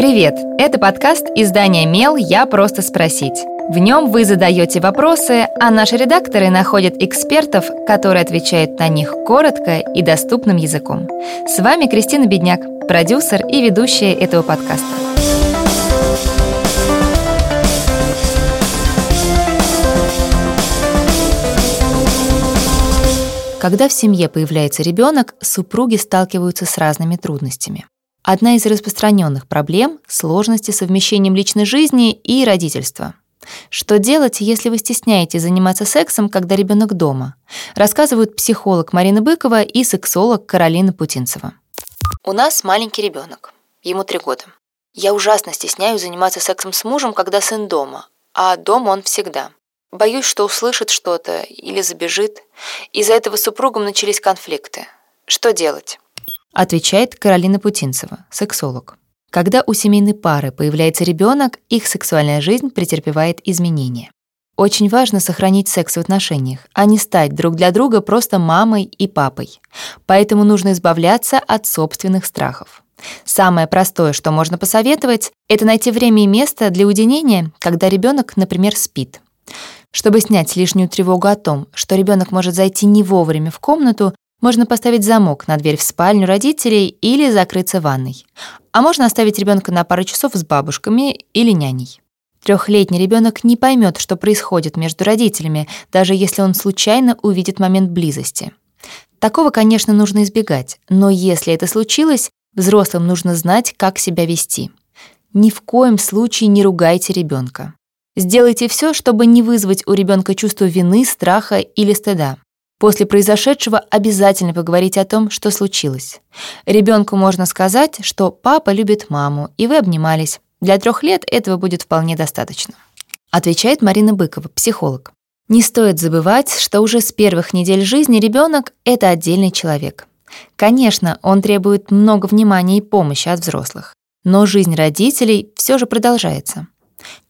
Привет! Это подкаст издания «Мел. Я просто спросить». В нем вы задаете вопросы, а наши редакторы находят экспертов, которые отвечают на них коротко и доступным языком. С вами Кристина Бедняк, продюсер и ведущая этого подкаста. Когда в семье появляется ребенок, супруги сталкиваются с разными трудностями. Одна из распространенных проблем – сложности с совмещением личной жизни и родительства. Что делать, если вы стесняетесь заниматься сексом, когда ребенок дома? Рассказывают психолог Марина Быкова и сексолог Каролина Путинцева. У нас маленький ребенок. Ему три года. Я ужасно стесняюсь заниматься сексом с мужем, когда сын дома, а дома он всегда. Боюсь, что услышит что-то или забежит. Из-за этого с супругом начались конфликты. Что делать? Отвечает Каролина Путинцева, сексолог. Когда у семейной пары появляется ребенок, их сексуальная жизнь претерпевает изменения. Очень важно сохранить секс в отношениях, а не стать друг для друга просто мамой и папой. Поэтому нужно избавляться от собственных страхов. Самое простое, что можно посоветовать, это найти время и место для уединения, когда ребенок, например, спит. Чтобы снять лишнюю тревогу о том, что ребенок может зайти не вовремя в комнату, можно поставить замок на дверь в спальню родителей или закрыться ванной. А можно оставить ребенка на пару часов с бабушками или няней. Трехлетний ребенок не поймет, что происходит между родителями, даже если он случайно увидит момент близости. Такого, конечно, нужно избегать, но если это случилось, взрослым нужно знать, как себя вести. Ни в коем случае не ругайте ребенка. Сделайте все, чтобы не вызвать у ребенка чувство вины, страха или стыда. После произошедшего обязательно поговорите о том, что случилось. Ребенку можно сказать, что папа любит маму, и вы обнимались. Для трех лет этого будет вполне достаточно. Отвечает Марина Быкова, психолог. Не стоит забывать, что уже с первых недель жизни ребенок — это отдельный человек. Конечно, он требует много внимания и помощи от взрослых, но жизнь родителей все же продолжается.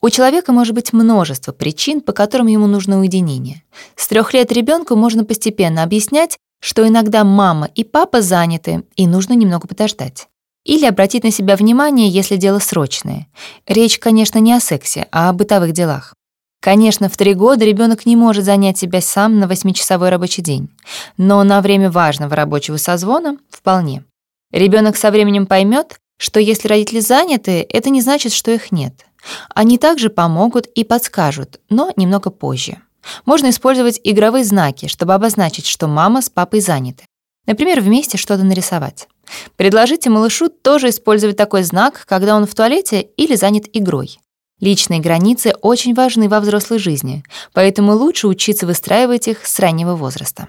У человека может быть множество причин, по которым ему нужно уединение. С трех лет ребенку можно постепенно объяснять, что иногда мама и папа заняты, и нужно немного подождать. Или обратить на себя внимание, если дело срочное. Речь, конечно, не о сексе, а о бытовых делах. Конечно, в три года ребенок не может занять себя сам на восьмичасовой рабочий день, но на время важного рабочего созвона вполне. Ребенок со временем поймет, что если родители заняты, это не значит, что их нет. Они также помогут и подскажут, но немного позже. Можно использовать игровые знаки, чтобы обозначить, что мама с папой заняты. Например, вместе что-то нарисовать. Предложите малышу тоже использовать такой знак, когда он в туалете или занят игрой. Личные границы очень важны во взрослой жизни, поэтому лучше учиться выстраивать их с раннего возраста.